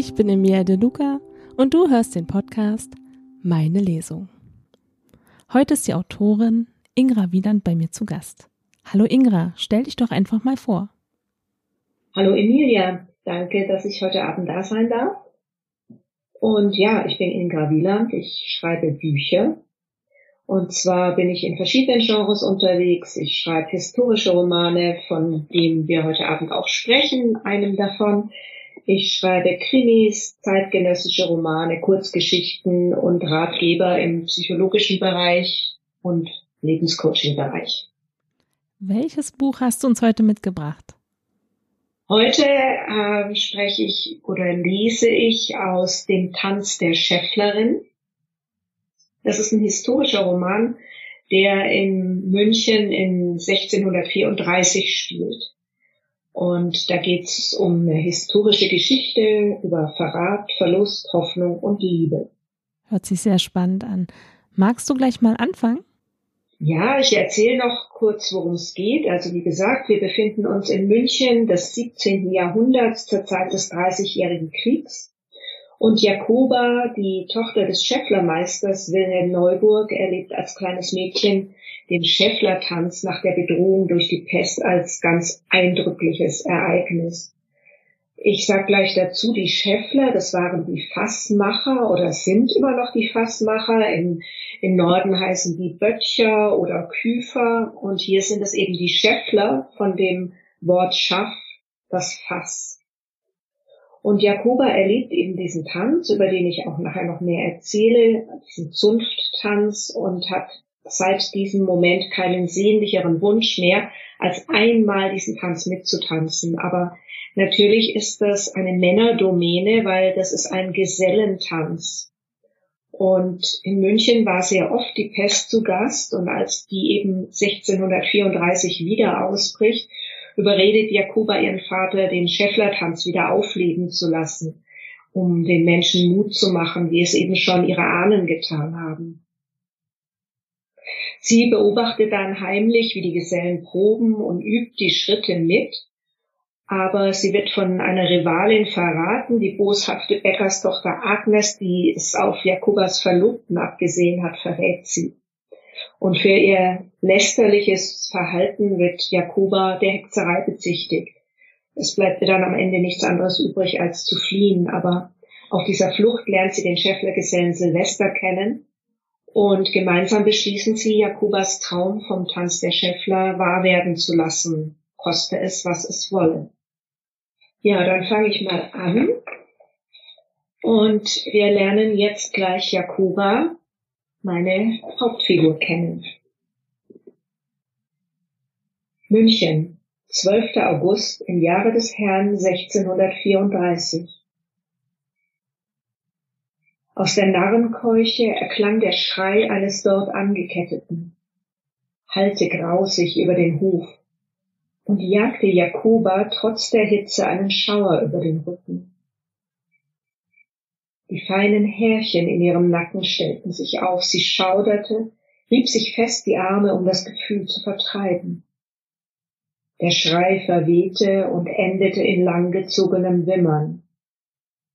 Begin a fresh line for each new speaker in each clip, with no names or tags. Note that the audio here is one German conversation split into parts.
Ich bin Emilia De Luca und du hörst den Podcast Meine Lesung. Heute ist die Autorin Ingra Wieland bei mir zu Gast. Hallo Ingra, stell dich doch einfach mal vor.
Hallo Emilia, danke, dass ich heute Abend da sein darf. Und ja, ich bin Ingra Wieland, ich schreibe Bücher und zwar bin ich in verschiedenen Genres unterwegs. Ich schreibe historische Romane, von denen wir heute Abend auch sprechen, einem davon. Ich schreibe Krimis, zeitgenössische Romane, Kurzgeschichten und Ratgeber im psychologischen Bereich und Lebenscoaching-Bereich.
Welches Buch hast du uns heute mitgebracht?
Heute äh, spreche ich oder lese ich aus dem Tanz der Schäfflerin das ist ein historischer Roman, der in München in 1634 spielt. Und da geht es um eine historische Geschichte über Verrat, Verlust, Hoffnung und Liebe.
Hört sich sehr spannend an. Magst du gleich mal anfangen?
Ja, ich erzähle noch kurz, worum es geht. Also wie gesagt, wir befinden uns in München des 17. Jahrhunderts zur Zeit des Dreißigjährigen Kriegs. Und Jakoba, die Tochter des Schäfflermeisters Wilhelm Neuburg, erlebt als kleines Mädchen den Schäfflertanz nach der Bedrohung durch die Pest als ganz eindrückliches Ereignis. Ich sag gleich dazu, die Schäffler, das waren die Fassmacher oder sind immer noch die Fassmacher. Im, Im Norden heißen die Böttcher oder Küfer und hier sind es eben die Schäffler von dem Wort Schaff, das Fass. Und Jakoba erlebt eben diesen Tanz, über den ich auch nachher noch mehr erzähle, diesen Zunfttanz und hat seit diesem Moment keinen sehnlicheren Wunsch mehr, als einmal diesen Tanz mitzutanzen. Aber natürlich ist das eine Männerdomäne, weil das ist ein Gesellentanz. Und in München war sehr oft die Pest zu Gast und als die eben 1634 wieder ausbricht, überredet Jakoba ihren Vater, den Schäfflertanz wieder aufleben zu lassen, um den Menschen Mut zu machen, wie es eben schon ihre Ahnen getan haben. Sie beobachtet dann heimlich, wie die Gesellen proben und übt die Schritte mit, aber sie wird von einer Rivalin verraten, die boshafte Bäckerstochter Agnes, die es auf Jakobas Verlobten abgesehen hat, verrät sie. Und für ihr lästerliches Verhalten wird Jakoba der Hexerei bezichtigt. Es bleibt ihr dann am Ende nichts anderes übrig, als zu fliehen. Aber auf dieser Flucht lernt sie den Schäfflergesellen Silvester kennen und gemeinsam beschließen sie, Jakobas Traum vom Tanz der Schäffler wahr werden zu lassen, koste es, was es wolle. Ja, dann fange ich mal an. Und wir lernen jetzt gleich Jakoba, meine Hauptfigur kennen. München, 12. August im Jahre des Herrn 1634. Aus der Narrenkeuche erklang der Schrei eines dort Angeketteten, hallte grausig über den Hof und jagte Jakoba trotz der Hitze einen Schauer über den Rücken. Die feinen Härchen in ihrem Nacken stellten sich auf, sie schauderte, rieb sich fest die Arme, um das Gefühl zu vertreiben. Der Schrei verwehte und endete in langgezogenem Wimmern,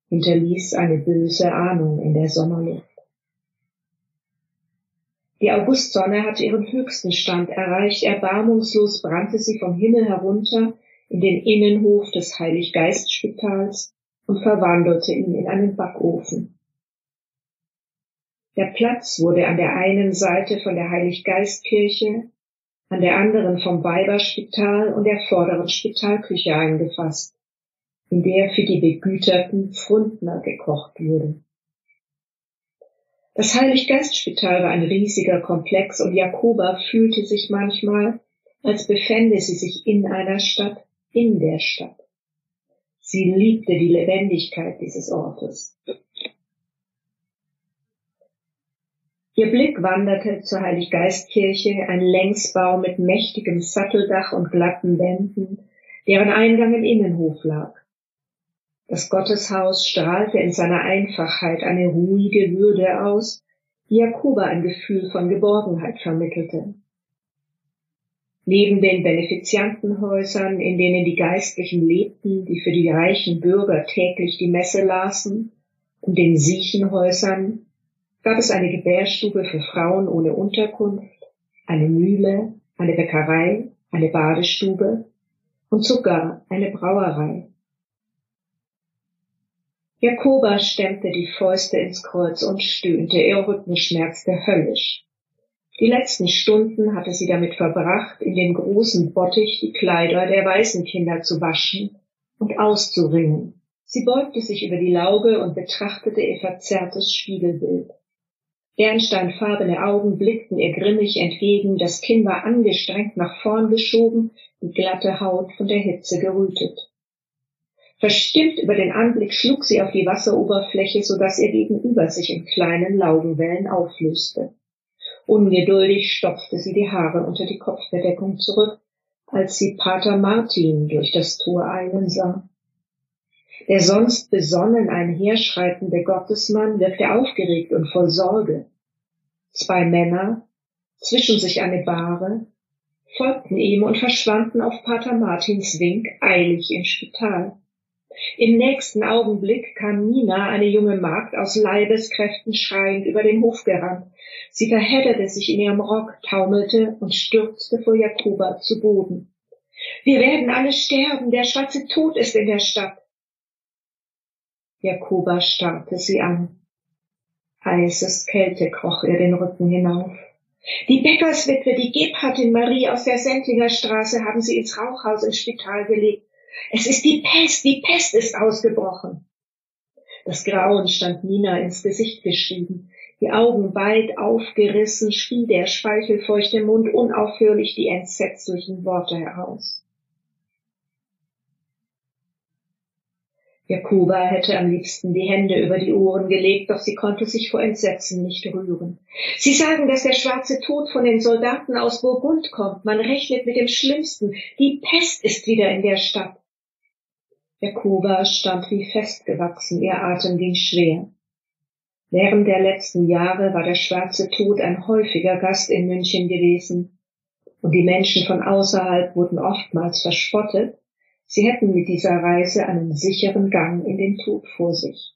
hinterließ eine böse Ahnung in der Sommerluft. Die Augustsonne hatte ihren höchsten Stand erreicht, erbarmungslos brannte sie vom Himmel herunter in den Innenhof des Heiliggeistspitals und verwandelte ihn in einen Backofen. Der Platz wurde an der einen Seite von der Heiliggeistkirche, an der anderen vom Weiberspital und der vorderen Spitalküche eingefasst, in der für die begüterten Pfründner gekocht wurde. Das Heiliggeistspital war ein riesiger Komplex und Jakoba fühlte sich manchmal, als befände sie sich in einer Stadt, in der Stadt. Sie liebte die Lebendigkeit dieses Ortes. Ihr Blick wanderte zur Heiliggeistkirche, ein Längsbau mit mächtigem Satteldach und glatten Wänden, deren Eingang im Innenhof lag. Das Gotteshaus strahlte in seiner Einfachheit eine ruhige Würde aus, die Jakoba ein Gefühl von Geborgenheit vermittelte. Neben den Benefiziantenhäusern, in denen die Geistlichen lebten, die für die reichen Bürger täglich die Messe lasen, und den Siechenhäusern gab es eine Gebärstube für Frauen ohne Unterkunft, eine Mühle, eine Bäckerei, eine Badestube und sogar eine Brauerei. Jakoba stemmte die Fäuste ins Kreuz und stöhnte, ihr Rücken schmerzte höllisch. Die letzten Stunden hatte sie damit verbracht, in dem großen Bottich die Kleider der Waisenkinder zu waschen und auszuringen. Sie beugte sich über die Lauge und betrachtete ihr verzerrtes Spiegelbild. Bernsteinfarbene Augen blickten ihr grimmig entgegen, das Kinn war angestrengt nach vorn geschoben, die glatte Haut von der Hitze gerötet. Verstimmt über den Anblick schlug sie auf die Wasseroberfläche, so dass ihr Gegenüber sich in kleinen Laugenwellen auflöste. Ungeduldig stopfte sie die Haare unter die Kopfbedeckung zurück, als sie Pater Martin durch das Tor eilen sah. Der sonst besonnen einherschreitende Gottesmann wirkte aufgeregt und voll Sorge. Zwei Männer, zwischen sich eine Bahre, folgten ihm und verschwanden auf Pater Martins Wink eilig ins Spital. Im nächsten Augenblick kam Nina, eine junge Magd, aus Leibeskräften schreiend über den Hof gerannt. Sie verhedderte sich in ihrem Rock, taumelte und stürzte vor Jakoba zu Boden. Wir werden alle sterben, der schwarze Tod ist in der Stadt. Jakoba starrte sie an. Heißes Kälte kroch ihr den Rücken hinauf. Die Bäckerswitwe, die Gebhardin Marie aus der Sendlinger Straße, haben sie ins Rauchhaus ins Spital gelegt. Es ist die Pest, die Pest ist ausgebrochen. Das Grauen stand Nina ins Gesicht geschrieben. Die Augen weit aufgerissen, spie der speichelfeuchte Mund unaufhörlich die entsetzlichen Worte heraus. Jakoba hätte am liebsten die Hände über die Ohren gelegt, doch sie konnte sich vor Entsetzen nicht rühren. Sie sagen, dass der schwarze Tod von den Soldaten aus Burgund kommt. Man rechnet mit dem Schlimmsten. Die Pest ist wieder in der Stadt. Jakoba stand wie festgewachsen, ihr Atem ging schwer. Während der letzten Jahre war der schwarze Tod ein häufiger Gast in München gewesen, und die Menschen von außerhalb wurden oftmals verspottet, sie hätten mit dieser Reise einen sicheren Gang in den Tod vor sich.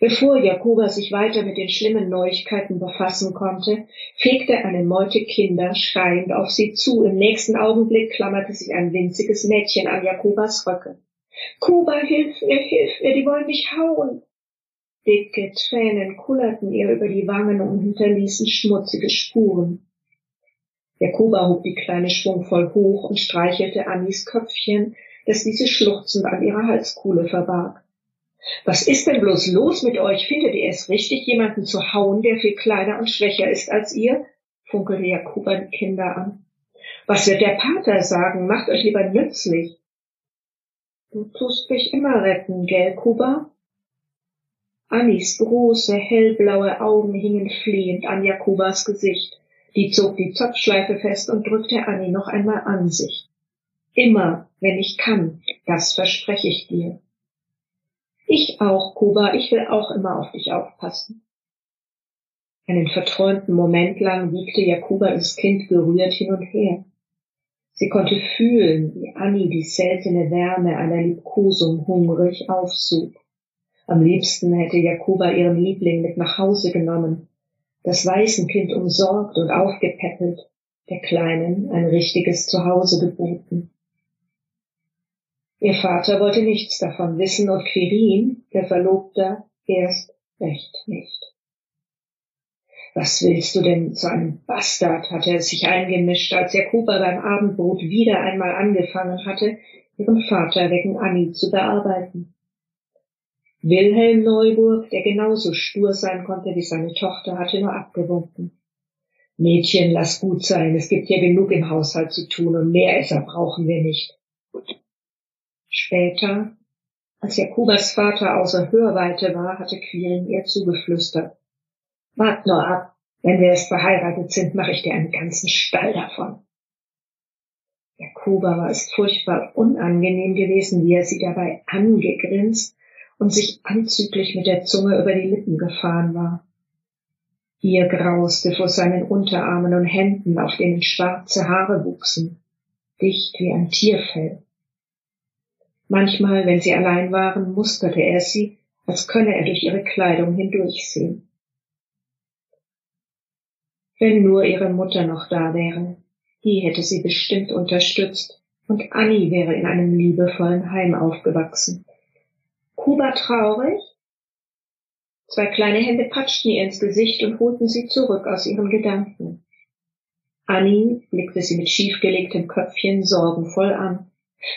Bevor Jakoba sich weiter mit den schlimmen Neuigkeiten befassen konnte, fegte eine Meute Kinder schreiend auf sie zu. Im nächsten Augenblick klammerte sich ein winziges Mädchen an Jakobas Röcke. Kuba, hilf mir, hilf mir, die wollen mich hauen. Dicke Tränen kullerten ihr über die Wangen und hinterließen schmutzige Spuren. Jakoba hob die Kleine schwungvoll hoch und streichelte Annis Köpfchen, das diese schluchzend an ihrer Halskuhle verbarg. Was ist denn bloß los mit euch? Findet ihr es richtig, jemanden zu hauen, der viel kleiner und schwächer ist als ihr? funkelte Jakoba die Kinder an. Was wird der Pater sagen? Macht euch lieber nützlich. Du tust mich immer retten, gell, Kuba? Annis große, hellblaue Augen hingen flehend an Jakobas Gesicht. Die zog die Zopfschleife fest und drückte Annie noch einmal an sich. Immer, wenn ich kann, das verspreche ich dir. Ich auch, Kuba, ich will auch immer auf dich aufpassen. Einen verträumten Moment lang wiegte Jakuba das Kind gerührt hin und her. Sie konnte fühlen, wie Annie die seltene Wärme einer Liebkosung hungrig aufsog. Am liebsten hätte Jakuba ihren Liebling mit nach Hause genommen, das Waisenkind umsorgt und aufgepäppelt, der Kleinen ein richtiges Zuhause geboten. Ihr Vater wollte nichts davon wissen und Quirin, der Verlobter, erst recht nicht. Was willst du denn zu einem Bastard, hatte er sich eingemischt, als Jakoba beim Abendbrot wieder einmal angefangen hatte, ihren Vater wegen Annie zu bearbeiten. Wilhelm Neuburg, der genauso stur sein konnte wie seine Tochter, hatte nur abgewunken. Mädchen, lass gut sein, es gibt ja genug im Haushalt zu tun und mehr Esser brauchen wir nicht. Später, als Jakubas Vater außer Hörweite war, hatte Quirin ihr zugeflüstert. Wart nur ab, wenn wir erst verheiratet sind, mache ich dir einen ganzen Stall davon. Jakoba war es furchtbar unangenehm gewesen, wie er sie dabei angegrinst und sich anzüglich mit der Zunge über die Lippen gefahren war. Ihr grauste vor seinen Unterarmen und Händen, auf denen schwarze Haare wuchsen, dicht wie ein Tierfell. Manchmal, wenn sie allein waren, musterte er sie, als könne er durch ihre Kleidung hindurchsehen. Wenn nur ihre Mutter noch da wäre, die hätte sie bestimmt unterstützt, und Annie wäre in einem liebevollen Heim aufgewachsen. Kuba traurig? Zwei kleine Hände patschten ihr ins Gesicht und holten sie zurück aus ihren Gedanken. Annie blickte sie mit schiefgelegtem Köpfchen sorgenvoll an.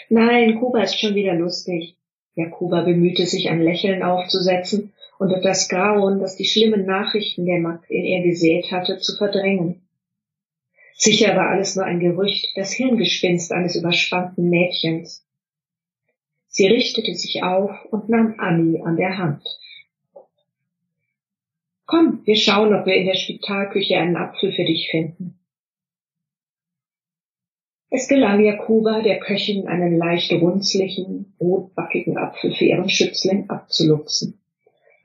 Nein, Kuba ist schon wieder lustig. Jakuba bemühte sich, ein Lächeln aufzusetzen und das Grauen, das die schlimmen Nachrichten der Magd in ihr gesät hatte, zu verdrängen. Sicher war alles nur ein Gerücht, das Hirngespinst eines überspannten Mädchens. Sie richtete sich auf und nahm Annie an der Hand. Komm, wir schauen, ob wir in der Spitalküche einen Apfel für dich finden. Es gelang Jakuba, der Köchin einen leicht runzlichen, rotbackigen Apfel für ihren Schützling abzuluxen.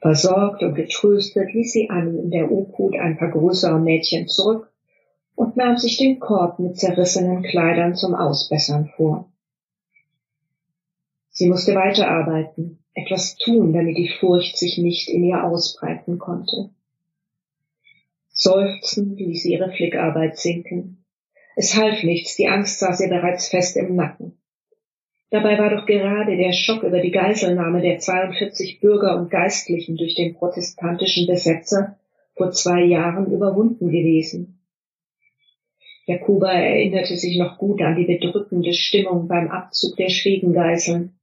Versorgt und getröstet ließ sie Annie in der Obhut ein paar größere Mädchen zurück und nahm sich den Korb mit zerrissenen Kleidern zum Ausbessern vor. Sie musste weiterarbeiten, etwas tun, damit die Furcht sich nicht in ihr ausbreiten konnte. Seufzend ließ sie ihre Flickarbeit sinken. Es half nichts, die Angst saß ihr bereits fest im Nacken. Dabei war doch gerade der Schock über die Geiselnahme der 42 Bürger und Geistlichen durch den protestantischen Besetzer vor zwei Jahren überwunden gewesen. Jakuba erinnerte sich noch gut an die bedrückende Stimmung beim Abzug der Schwedengeiseln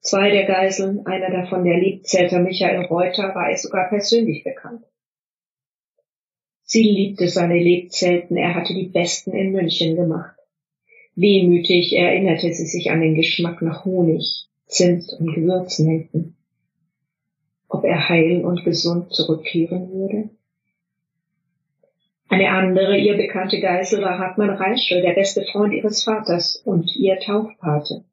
Zwei der Geiseln, einer davon der Liebzelter Michael Reuter, war er sogar persönlich bekannt. Sie liebte seine Lebzelten, er hatte die besten in München gemacht. Wehmütig erinnerte sie sich an den Geschmack nach Honig, Zimt und Gewürznelken. Ob er heil und gesund zurückkehren würde? Eine andere, ihr bekannte Geisel war Hartmann Reischel, der beste Freund ihres Vaters und ihr Taufpate.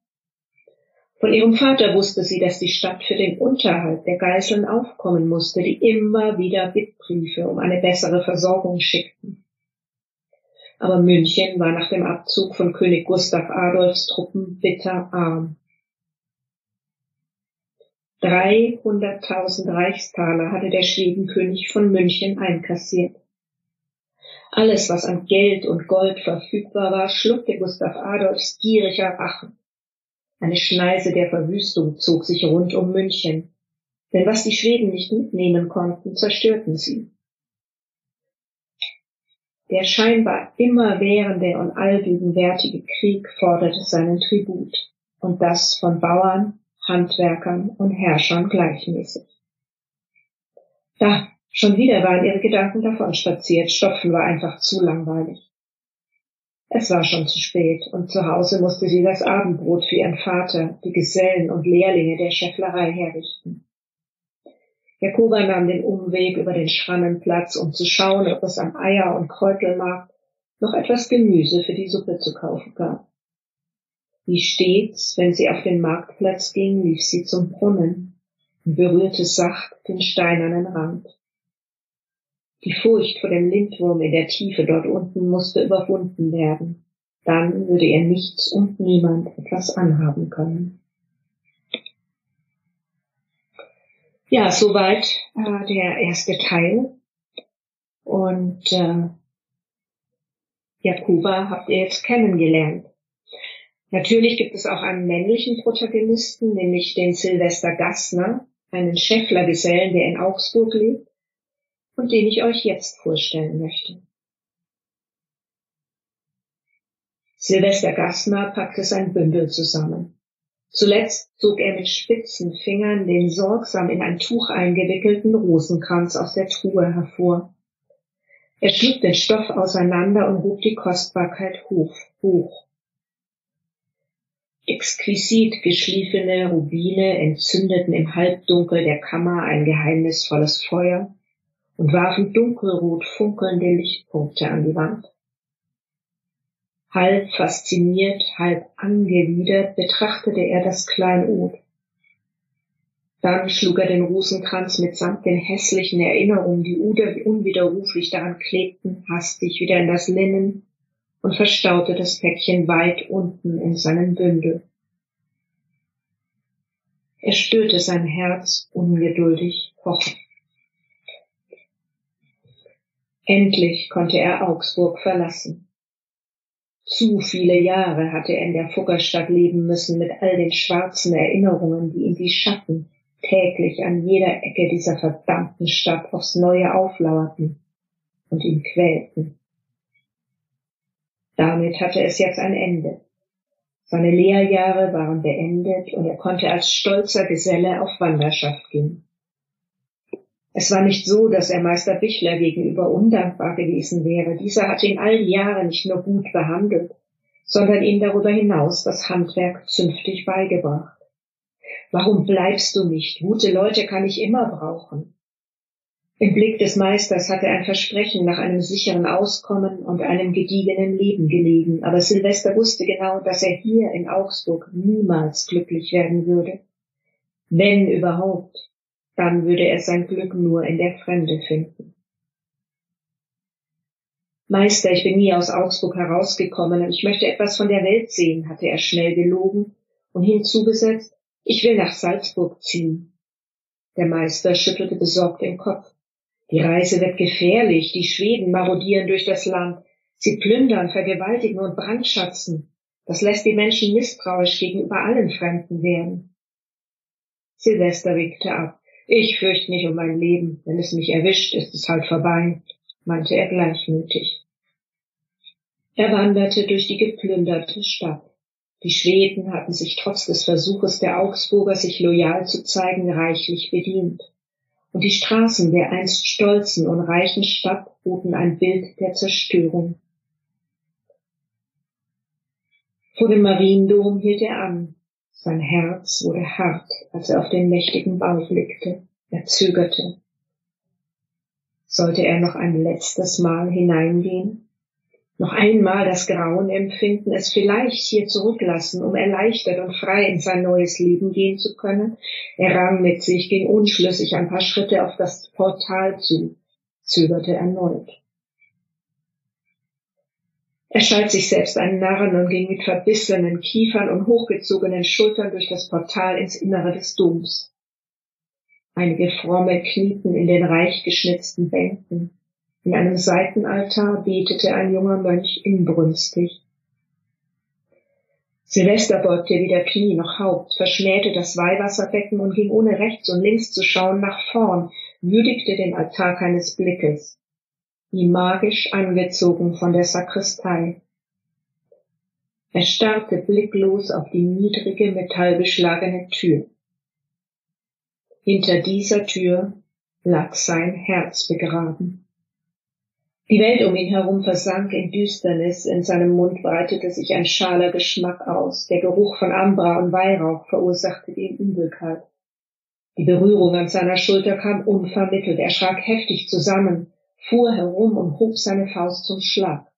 Von ihrem Vater wusste sie, dass die Stadt für den Unterhalt der Geiseln aufkommen musste, die immer wieder Bittbriefe um eine bessere Versorgung schickten. Aber München war nach dem Abzug von König Gustav Adolfs Truppen bitter arm. 300.000 Reichstaler hatte der Schwedenkönig von München einkassiert. Alles, was an Geld und Gold verfügbar war, schluckte Gustav Adolfs gieriger Rachen. Eine Schneise der Verwüstung zog sich rund um München, denn was die Schweden nicht mitnehmen konnten, zerstörten sie. Der scheinbar immerwährende und allgegenwärtige Krieg forderte seinen Tribut, und das von Bauern, Handwerkern und Herrschern gleichmäßig. Da, schon wieder waren ihre Gedanken davon spaziert, Stopfen war einfach zu langweilig. Es war schon zu spät, und zu Hause musste sie das Abendbrot für ihren Vater, die Gesellen und Lehrlinge der Schäfflerei herrichten. Jakoba nahm den Umweg über den Schrannenplatz, um zu schauen, ob es am Eier- und Kräutelmarkt noch etwas Gemüse für die Suppe zu kaufen gab. Wie stets, wenn sie auf den Marktplatz ging, lief sie zum Brunnen und berührte sacht den steinernen Rand. Die Furcht vor dem Lindwurm in der Tiefe dort unten musste überwunden werden. Dann würde ihr nichts und niemand etwas anhaben können. Ja, soweit äh, der erste Teil. Und äh, Jakuba habt ihr jetzt kennengelernt. Natürlich gibt es auch einen männlichen Protagonisten, nämlich den Sylvester Gassner, einen Schäfflergesellen, der in Augsburg lebt und den ich euch jetzt vorstellen möchte. Silvester Gassner packte sein Bündel zusammen. Zuletzt zog er mit spitzen Fingern den sorgsam in ein Tuch eingewickelten Rosenkranz aus der Truhe hervor. Er schlug den Stoff auseinander und hob die Kostbarkeit hoch, hoch. Exquisit geschliffene Rubine entzündeten im Halbdunkel der Kammer ein geheimnisvolles Feuer, und warfen dunkelrot funkelnde Lichtpunkte an die Wand. Halb fasziniert, halb angewidert betrachtete er das Kleinod. Dann schlug er den Rosenkranz mitsamt den hässlichen Erinnerungen, die unwiderruflich daran klebten, hastig wieder in das Linnen und verstaute das Päckchen weit unten in seinem Bündel. Er spürte sein Herz ungeduldig pochen. Endlich konnte er Augsburg verlassen. Zu viele Jahre hatte er in der Fuggerstadt leben müssen mit all den schwarzen Erinnerungen, die ihm wie Schatten täglich an jeder Ecke dieser verdammten Stadt aufs Neue auflauerten und ihn quälten. Damit hatte es jetzt ein Ende. Seine Lehrjahre waren beendet und er konnte als stolzer Geselle auf Wanderschaft gehen. Es war nicht so, dass er Meister Bichler gegenüber undankbar gewesen wäre. Dieser hatte ihn all die Jahre nicht nur gut behandelt, sondern ihm darüber hinaus das Handwerk zünftig beigebracht. Warum bleibst du nicht? Gute Leute kann ich immer brauchen. Im Blick des Meisters hatte ein Versprechen nach einem sicheren Auskommen und einem gediegenen Leben gelegen, aber Silvester wusste genau, dass er hier in Augsburg niemals glücklich werden würde. Wenn überhaupt, dann würde er sein Glück nur in der Fremde finden. Meister, ich bin nie aus Augsburg herausgekommen und ich möchte etwas von der Welt sehen, hatte er schnell gelogen und hinzugesetzt, ich will nach Salzburg ziehen. Der Meister schüttelte besorgt den Kopf. Die Reise wird gefährlich, die Schweden marodieren durch das Land. Sie plündern, vergewaltigen und brandschatzen. Das lässt die Menschen misstrauisch gegenüber allen Fremden werden. Silvester winkte ab. Ich fürchte nicht um mein Leben. Wenn es mich erwischt, ist es halt vorbei, meinte er gleichmütig. Er wanderte durch die geplünderte Stadt. Die Schweden hatten sich trotz des Versuches der Augsburger, sich loyal zu zeigen, reichlich bedient und die Straßen der einst stolzen und reichen Stadt boten ein Bild der Zerstörung. Vor dem Mariendom hielt er an. Sein Herz wurde hart, als er auf den mächtigen Bau blickte. Er zögerte. Sollte er noch ein letztes Mal hineingehen? noch einmal das Grauen empfinden, es vielleicht hier zurücklassen, um erleichtert und frei in sein neues Leben gehen zu können. Er rang mit sich, ging unschlüssig ein paar Schritte auf das Portal zu, zögerte erneut. Er schalt sich selbst einen Narren und ging mit verbissenen Kiefern und hochgezogenen Schultern durch das Portal ins Innere des Doms. Einige Fromme knieten in den reich geschnitzten Bänken. In einem Seitenaltar betete ein junger Mönch inbrünstig. Silvester beugte weder Knie noch Haupt, verschmähte das Weihwasserbecken und ging ohne rechts und links zu schauen nach vorn, würdigte den Altar keines Blickes, wie magisch angezogen von der Sakristei. Er starrte blicklos auf die niedrige metallbeschlagene Tür. Hinter dieser Tür lag sein Herz begraben. Die Welt um ihn herum versank in Düsternis, in seinem Mund breitete sich ein schaler Geschmack aus, der Geruch von Ambra und Weihrauch verursachte ihm Übelkeit. Die Berührung an seiner Schulter kam unvermittelt, er schrak heftig zusammen, fuhr herum und hob seine Faust zum Schlag.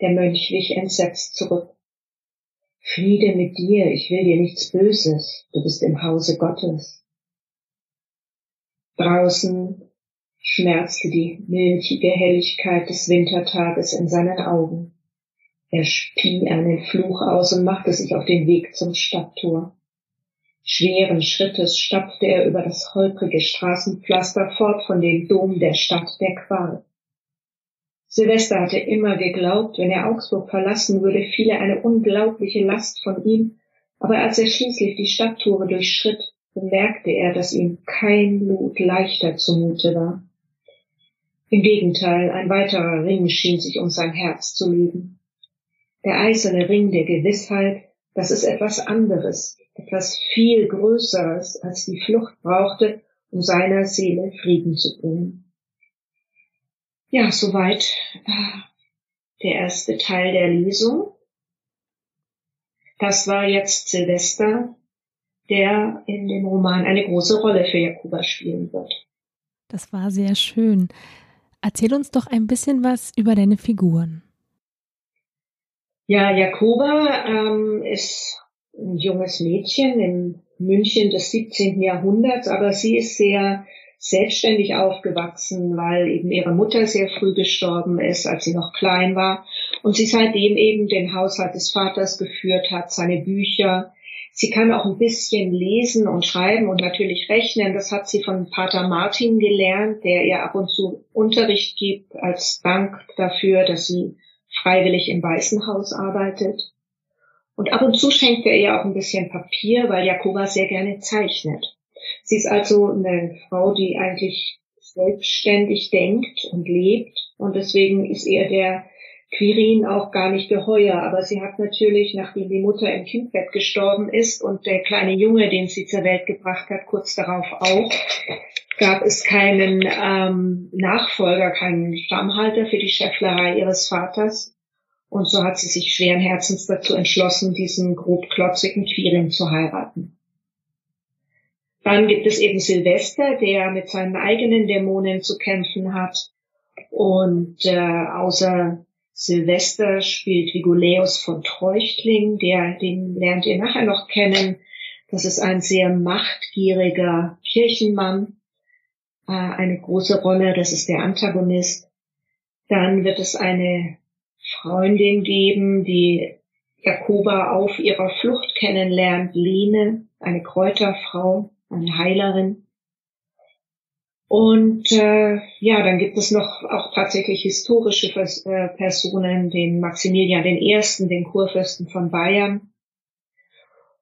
Der Mönch wich entsetzt zurück. Friede mit dir, ich will dir nichts Böses, du bist im Hause Gottes. Draußen schmerzte die milchige Helligkeit des Wintertages in seinen Augen. Er spie einen Fluch aus und machte sich auf den Weg zum Stadttor. Schweren Schrittes stapfte er über das holprige Straßenpflaster fort von dem Dom der Stadt der Qual. Silvester hatte immer geglaubt, wenn er Augsburg verlassen würde, fiele eine unglaubliche Last von ihm, aber als er schließlich die Stadttore durchschritt, bemerkte er, dass ihm kein Blut leichter zumute war. Im Gegenteil, ein weiterer Ring schien sich um sein Herz zu legen. Der eiserne Ring der Gewissheit, dass es etwas anderes, etwas viel Größeres als die Flucht brauchte, um seiner Seele Frieden zu bringen. Ja, soweit äh, der erste Teil der Lesung. Das war jetzt Silvester, der in dem Roman eine große Rolle für Jakoba spielen wird.
Das war sehr schön. Erzähl uns doch ein bisschen was über deine Figuren.
Ja, Jakoba ähm, ist ein junges Mädchen im München des 17. Jahrhunderts, aber sie ist sehr selbstständig aufgewachsen, weil eben ihre Mutter sehr früh gestorben ist, als sie noch klein war und sie seitdem eben den Haushalt des Vaters geführt hat, seine Bücher. Sie kann auch ein bisschen lesen und schreiben und natürlich rechnen. Das hat sie von Pater Martin gelernt, der ihr ab und zu Unterricht gibt als Dank dafür, dass sie freiwillig im Weißen Haus arbeitet. Und ab und zu schenkt er ihr auch ein bisschen Papier, weil Jakoba sehr gerne zeichnet. Sie ist also eine Frau, die eigentlich selbstständig denkt und lebt und deswegen ist ihr der Quirin auch gar nicht geheuer. Aber sie hat natürlich, nachdem die Mutter im Kindbett gestorben ist und der kleine Junge, den sie zur Welt gebracht hat, kurz darauf auch, gab es keinen ähm, Nachfolger, keinen Stammhalter für die Schäfflerei ihres Vaters. Und so hat sie sich schweren Herzens dazu entschlossen, diesen grobklotzigen Quirin zu heiraten. Dann gibt es eben Silvester, der mit seinen eigenen Dämonen zu kämpfen hat. Und äh, außer Silvester spielt Viguläus von Treuchtling, der, den lernt ihr nachher noch kennen. Das ist ein sehr machtgieriger Kirchenmann, äh, eine große Rolle, das ist der Antagonist. Dann wird es eine Freundin geben, die Jakoba auf ihrer Flucht kennenlernt, Lene, eine Kräuterfrau, eine Heilerin. Und äh, ja, dann gibt es noch auch tatsächlich historische äh, Personen, den Maximilian I., den Kurfürsten von Bayern.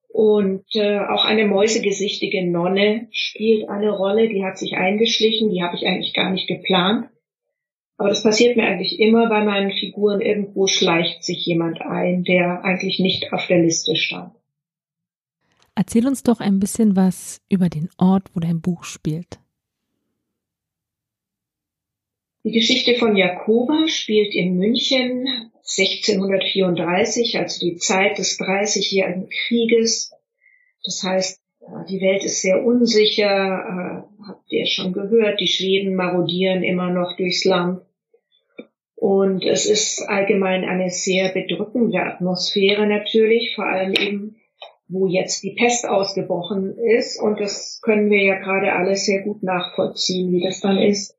Und äh, auch eine mäusegesichtige Nonne spielt eine Rolle, die hat sich eingeschlichen, die habe ich eigentlich gar nicht geplant. Aber das passiert mir eigentlich immer bei meinen Figuren. Irgendwo schleicht sich jemand ein, der eigentlich nicht auf der Liste stand.
Erzähl uns doch ein bisschen was über den Ort, wo dein Buch spielt.
Die Geschichte von Jakoba spielt in München 1634, also die Zeit des Dreißigjährigen Krieges. Das heißt, die Welt ist sehr unsicher, äh, habt ihr schon gehört, die Schweden marodieren immer noch durchs Land. Und es ist allgemein eine sehr bedrückende Atmosphäre natürlich, vor allem eben, wo jetzt die Pest ausgebrochen ist. Und das können wir ja gerade alle sehr gut nachvollziehen, wie das dann ist.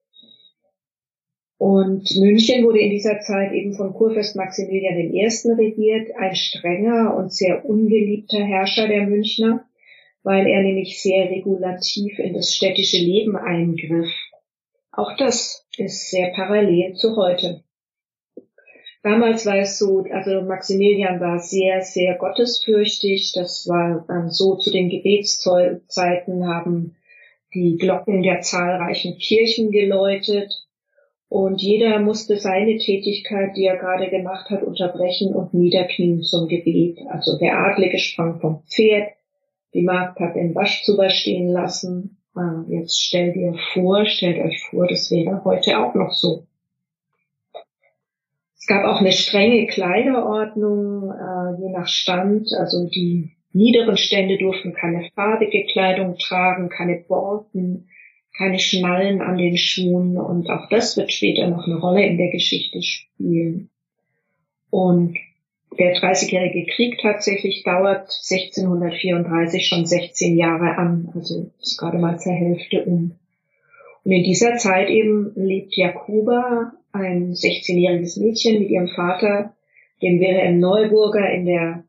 Und München wurde in dieser Zeit eben von Kurfürst Maximilian I. regiert, ein strenger und sehr ungeliebter Herrscher der Münchner, weil er nämlich sehr regulativ in das städtische Leben eingriff. Auch das ist sehr parallel zu heute. Damals war es so, also Maximilian war sehr, sehr gottesfürchtig. Das war dann so zu den Gebetszeiten haben die Glocken der zahlreichen Kirchen geläutet und jeder musste seine Tätigkeit, die er gerade gemacht hat, unterbrechen und niederknien zum Gebet. Also der Adlige sprang vom Pferd, die Magd hat den Waschzuber stehen lassen. Ah, jetzt stellt ihr vor, stellt euch vor, das wäre heute auch noch so. Es gab auch eine strenge Kleiderordnung, äh, je nach Stand. Also die niederen Stände durften keine farbige Kleidung tragen, keine Borten, keine Schnallen an den Schuhen. Und auch das wird später noch eine Rolle in der Geschichte spielen. Und der Dreißigjährige Krieg tatsächlich dauert 1634 schon 16 Jahre an, also ist gerade mal zur Hälfte um. Und in dieser Zeit eben lebt Jakoba ein 16-jähriges Mädchen mit ihrem Vater, dem Wilhelm Neuburger in der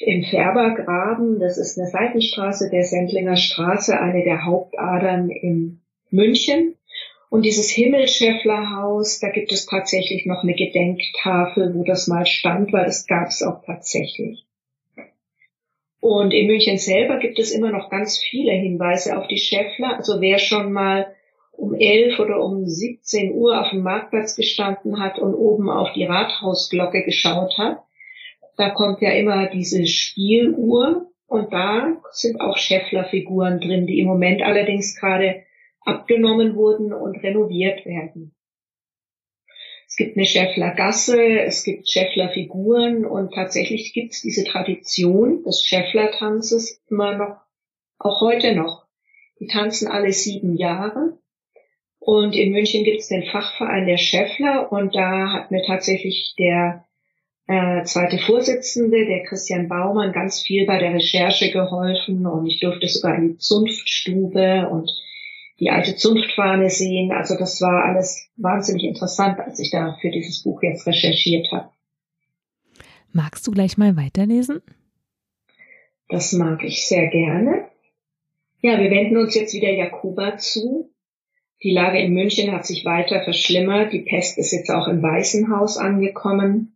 im Färbergraben. Das ist eine Seitenstraße der Sendlinger Straße, eine der Hauptadern in München. Und dieses Himmelschäfflerhaus, da gibt es tatsächlich noch eine Gedenktafel, wo das mal stand, weil das gab es auch tatsächlich. Und in München selber gibt es immer noch ganz viele Hinweise auf die Schäffler. Also wer schon mal um elf oder um 17 Uhr auf dem Marktplatz gestanden hat und oben auf die Rathausglocke geschaut hat. Da kommt ja immer diese Spieluhr und da sind auch Scheffler-Figuren drin, die im Moment allerdings gerade abgenommen wurden und renoviert werden. Es gibt eine Scheffler-Gasse, es gibt Scheffler-Figuren und tatsächlich gibt es diese Tradition des Scheffler-Tanzes immer noch, auch heute noch. Die tanzen alle sieben Jahre und in München gibt es den Fachverein der Scheffler und da hat mir tatsächlich der äh, zweite Vorsitzende, der Christian Baumann, ganz viel bei der Recherche geholfen und ich durfte sogar in die Zunftstube und die alte Zunftfahne sehen. Also das war alles wahnsinnig interessant, als ich da für dieses Buch jetzt recherchiert habe.
Magst du gleich mal weiterlesen?
Das mag ich sehr gerne. Ja, wir wenden uns jetzt wieder Jakuba zu. Die Lage in München hat sich weiter verschlimmert. Die Pest ist jetzt auch im Waisenhaus angekommen.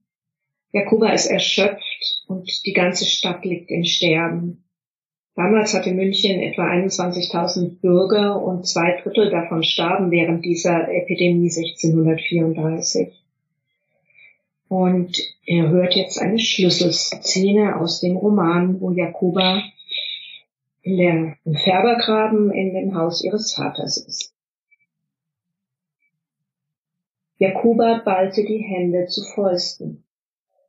Jakuba ist erschöpft und die ganze Stadt liegt im Sterben. Damals hatte München etwa 21.000 Bürger und zwei Drittel davon starben während dieser Epidemie 1634. Und er hört jetzt eine Schlüsselszene aus dem Roman, wo Jakoba in der im Färbergraben in dem Haus ihres Vaters ist. Jakoba ballte die Hände zu Fäusten.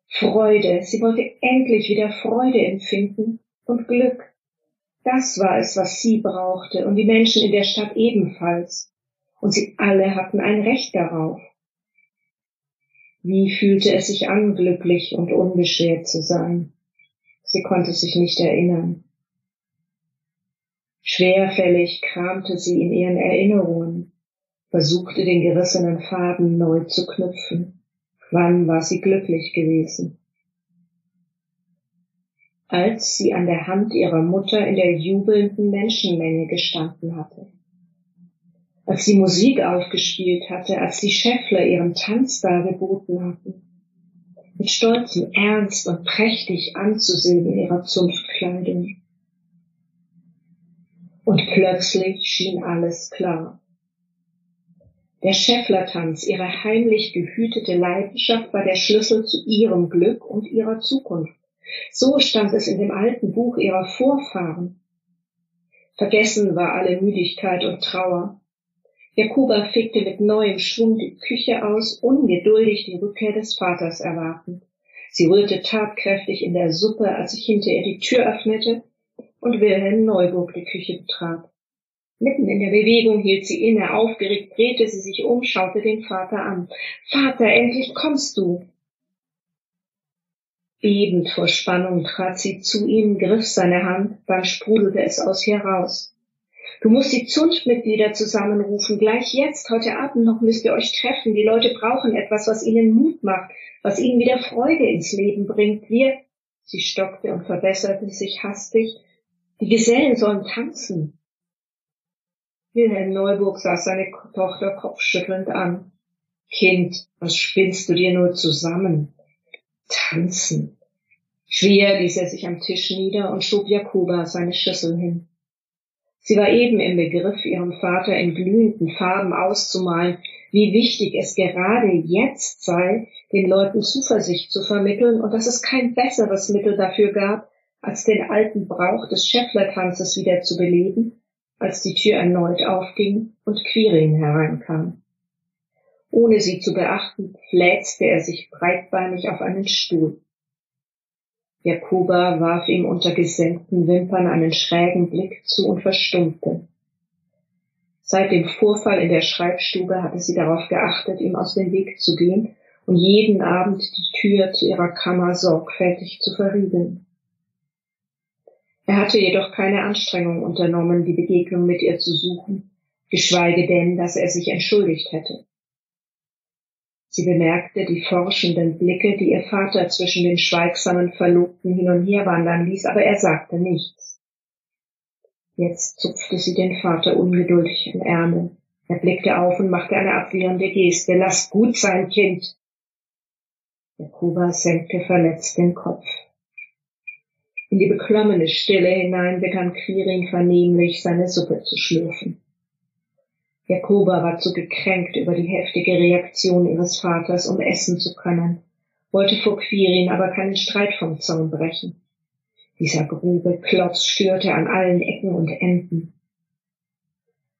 Freude, sie wollte endlich wieder Freude empfinden und Glück. Das war es, was sie brauchte und die Menschen in der Stadt ebenfalls. Und sie alle hatten ein Recht darauf. Wie fühlte es sich an, glücklich und unbeschwert zu sein? Sie konnte sich nicht erinnern. Schwerfällig kramte sie in ihren Erinnerungen, versuchte den gerissenen Faden neu zu knüpfen. Wann war sie glücklich gewesen? Als sie an der Hand ihrer Mutter in der jubelnden Menschenmenge gestanden hatte als sie Musik aufgespielt hatte, als die Schäffler ihren Tanz dargeboten hatten. Mit stolzem Ernst und prächtig anzusehen in ihrer Zunftkleidung. Und plötzlich schien alles klar. Der Schäfflertanz, ihre heimlich gehütete Leidenschaft, war der Schlüssel zu ihrem Glück und ihrer Zukunft. So stand es in dem alten Buch ihrer Vorfahren. Vergessen war alle Müdigkeit und Trauer. Jakuba fegte mit neuem Schwung die Küche aus, ungeduldig die Rückkehr des Vaters erwartend. Sie rührte tatkräftig in der Suppe, als sich hinter ihr die Tür öffnete und Wilhelm Neuburg die Küche betrat. Mitten in der Bewegung hielt sie inne, aufgeregt drehte sie sich um, schaute den Vater an. Vater, endlich kommst du! Bebend vor Spannung trat sie zu ihm, griff seine Hand, dann sprudelte es aus ihr raus. Du musst die Zunftmitglieder zusammenrufen. Gleich jetzt, heute Abend noch müsst ihr euch treffen. Die Leute brauchen etwas, was ihnen Mut macht, was ihnen wieder Freude ins Leben bringt. Wir, sie stockte und verbesserte sich hastig, die Gesellen sollen tanzen. Wilhelm Neuburg sah seine Tochter kopfschüttelnd an. Kind, was spinnst du dir nur zusammen? Tanzen. Schwer ließ er sich am Tisch nieder und schob Jakoba seine Schüssel hin. Sie war eben im Begriff, ihrem Vater in glühenden Farben auszumalen, wie wichtig es gerade jetzt sei, den Leuten Zuversicht zu vermitteln und dass es kein besseres Mittel dafür gab, als den alten Brauch des Schäfflertanzes wieder zu beleben, als die Tür erneut aufging und Quirin hereinkam. Ohne sie zu beachten, fläzte er sich breitbeinig auf einen Stuhl. Jakoba warf ihm unter gesenkten Wimpern einen schrägen Blick zu und verstummte. Seit dem Vorfall in der Schreibstube hatte sie darauf geachtet, ihm aus dem Weg zu gehen und jeden Abend die Tür zu ihrer Kammer sorgfältig zu verriegeln. Er hatte jedoch keine Anstrengung unternommen, die Begegnung mit ihr zu suchen, geschweige denn, dass er sich entschuldigt hätte. Sie bemerkte die forschenden Blicke, die ihr Vater zwischen den schweigsamen Verlobten hin und her wandern ließ, aber er sagte nichts. Jetzt zupfte sie den Vater ungeduldig im Ärmel. Er blickte auf und machte eine abwehrende Geste. Lass gut sein, Kind. Jakoba senkte verletzt den Kopf. In die beklommene Stille hinein begann Quirin vernehmlich seine Suppe zu schlürfen. Jakoba war zu gekränkt über die heftige Reaktion ihres Vaters, um essen zu können, wollte vor Quirin aber keinen Streit vom Zaun brechen. Dieser grube Klotz störte an allen Ecken und Enden.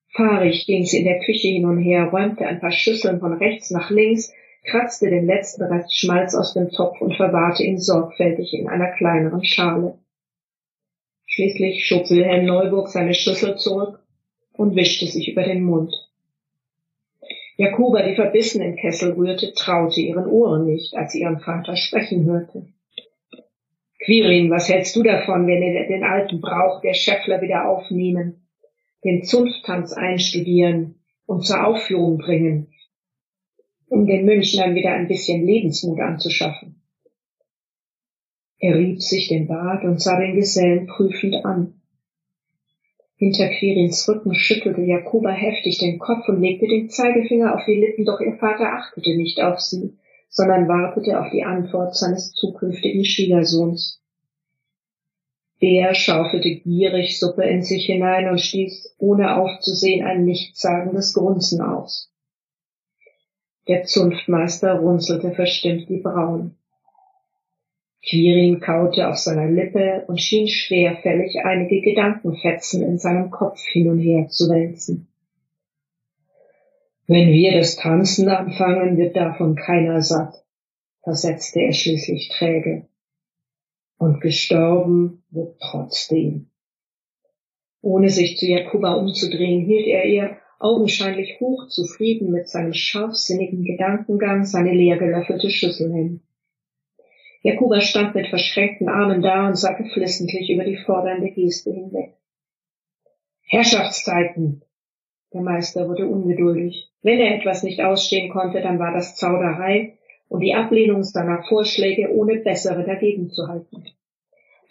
Fahrig ging sie in der Küche hin und her, räumte ein paar Schüsseln von rechts nach links, kratzte den letzten Rest Schmalz aus dem Topf und verwahrte ihn sorgfältig in einer kleineren Schale. Schließlich schob Wilhelm Neuburg seine Schüssel zurück und wischte sich über den Mund. Jakoba, die verbissen im Kessel rührte, traute ihren Ohren nicht, als sie ihren Vater sprechen hörte. Quirin, was hältst du davon, wenn wir den alten Brauch der Schäffler wieder aufnehmen, den Zunfttanz einstudieren und zur Aufführung bringen, um den Münchnern wieder ein bisschen Lebensmut anzuschaffen? Er rieb sich den Bart und sah den Gesellen prüfend an. Hinter Quirins Rücken schüttelte Jakoba heftig den Kopf und legte den Zeigefinger auf die Lippen, doch ihr Vater achtete nicht auf sie, sondern wartete auf die Antwort seines zukünftigen Schwiegersohns. Der schaufelte gierig Suppe in sich hinein und stieß, ohne aufzusehen, ein nichtssagendes Grunzen aus. Der Zunftmeister runzelte verstimmt die Brauen. Quirin kaute auf seiner Lippe und schien schwerfällig einige Gedankenfetzen in seinem Kopf hin und her zu wälzen. Wenn wir das Tanzen anfangen, wird davon keiner satt, versetzte er schließlich träge. Und gestorben wird trotzdem. Ohne sich zu Jakoba umzudrehen, hielt er ihr augenscheinlich hochzufrieden mit seinem scharfsinnigen Gedankengang seine leer gelöffelte Schüssel hin. Jakoba stand mit verschränkten Armen da und sah geflissentlich über die fordernde Geste hinweg. Herrschaftszeiten! Der Meister wurde ungeduldig. Wenn er etwas nicht ausstehen konnte, dann war das Zauderei und die Ablehnung seiner Vorschläge ohne bessere dagegen zu halten.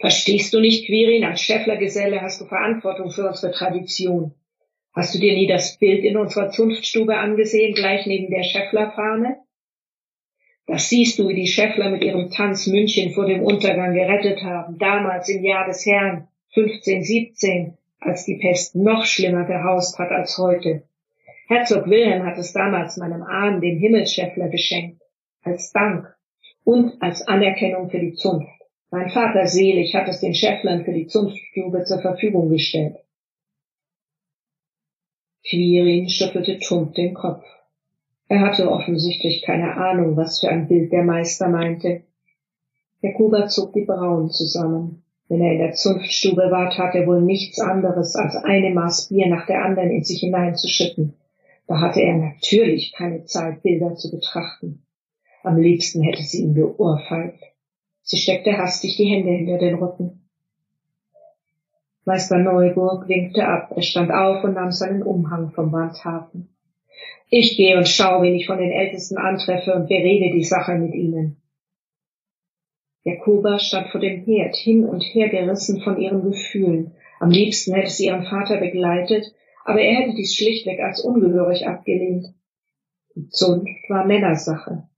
Verstehst du nicht, Quirin, als Schäfflergeselle hast du Verantwortung für unsere Tradition. Hast du dir nie das Bild in unserer Zunftstube angesehen, gleich neben der Schäfflerfahne? Das siehst du, wie die Schäffler mit ihrem Tanz München vor dem Untergang gerettet haben, damals im Jahr des Herrn 1517, als die Pest noch schlimmer gehaust hat als heute. Herzog Wilhelm hat es damals meinem Ahnen, dem Himmelsschäffler, geschenkt, als Dank und als Anerkennung für die Zunft. Mein Vater selig hat es den Schäfflern für die Zunftstube zur Verfügung gestellt. Quirin schüttelte tump den Kopf. Er hatte offensichtlich keine Ahnung, was für ein Bild der Meister meinte. Jakoba zog die Brauen zusammen. Wenn er in der Zunftstube war, tat er wohl nichts anderes, als eine Maß Bier nach der anderen in sich hineinzuschütten. Da hatte er natürlich keine Zeit, Bilder zu betrachten. Am liebsten hätte sie ihn geohrfeigt. Sie steckte hastig die Hände hinter den Rücken. Meister Neuburg winkte ab. Er stand auf und nahm seinen Umhang vom Wandhafen. Ich gehe und schaue, wen ich von den Ältesten antreffe und berede die Sache mit ihnen. Jakoba stand vor dem Herd, hin und her gerissen von ihren Gefühlen. Am liebsten hätte sie ihren Vater begleitet, aber er hätte dies schlichtweg als ungehörig abgelehnt. Die Zunft war Männersache.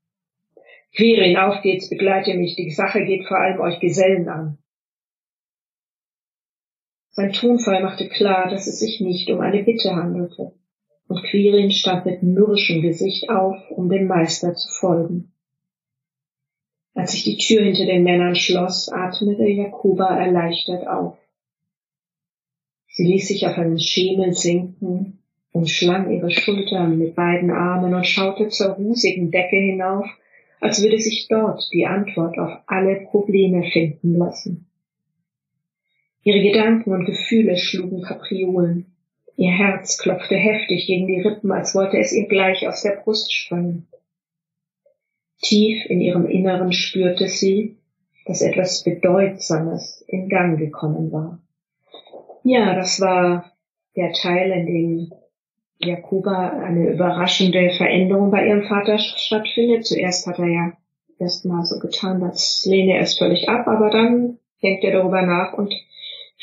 Quirin, auf geht's, begleite mich, die Sache geht vor allem euch Gesellen an. Sein Tonfall machte klar, dass es sich nicht um eine Bitte handelte und Quirin stand mit mürrischem Gesicht auf, um dem Meister zu folgen. Als sich die Tür hinter den Männern schloss, atmete Jakoba erleichtert auf. Sie ließ sich auf einen Schemel sinken, umschlang ihre Schultern mit beiden Armen und schaute zur rußigen Decke hinauf, als würde sich dort die Antwort auf alle Probleme finden lassen. Ihre Gedanken und Gefühle schlugen Kapriolen. Ihr Herz klopfte heftig gegen die Rippen, als wollte es ihr gleich aus der Brust springen. Tief in ihrem Inneren spürte sie, dass etwas Bedeutsames in Gang gekommen war. Ja, das war der Teil, in dem Jakoba eine überraschende Veränderung bei ihrem Vater stattfindet. Zuerst hat er ja erstmal so getan, als lehne er es völlig ab, aber dann denkt er darüber nach und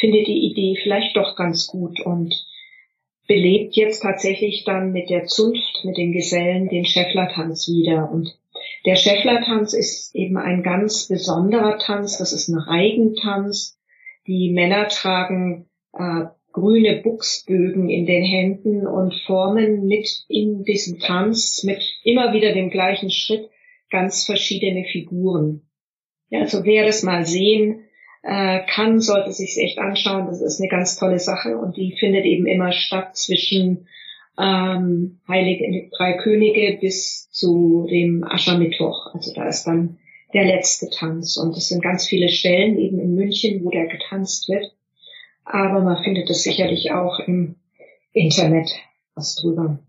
findet die Idee vielleicht doch ganz gut und belebt jetzt tatsächlich dann mit der Zunft, mit den Gesellen den Schäfflertanz wieder. Und der Schäfflertanz ist eben ein ganz besonderer Tanz. Das ist ein Reigentanz. Die Männer tragen äh, grüne Buchsbögen in den Händen und formen mit in diesem Tanz mit immer wieder dem gleichen Schritt ganz verschiedene Figuren. Ja, also wer das mal sehen äh, kann, sollte sich echt anschauen. Das ist eine ganz tolle Sache und die findet eben immer statt zwischen ähm, Heilige Drei Könige bis zu dem Aschermittwoch. Also da ist dann der letzte Tanz und es sind ganz viele Stellen eben in München, wo der getanzt wird. Aber man findet es sicherlich auch im Internet was drüber.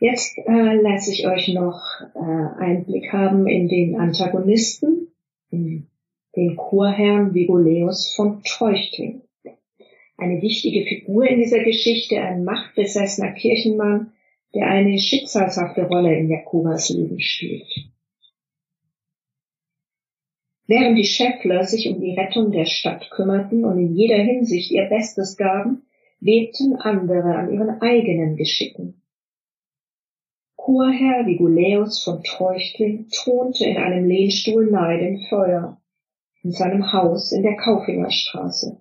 Jetzt äh, lasse ich euch noch äh, Einblick haben in den Antagonisten, in den Chorherrn Vigoleus von Treuchting. Eine wichtige Figur in dieser Geschichte, ein machtbesessener Kirchenmann, der eine schicksalshafte Rolle in Jakobas Leben spielt. Während die Schäffler sich um die Rettung der Stadt kümmerten und in jeder Hinsicht ihr Bestes gaben, webten andere an ihren eigenen Geschicken. Chorherr Viguläus von Treuchtling thronte in einem Lehnstuhl nahe dem Feuer, in seinem Haus in der Kaufingerstraße.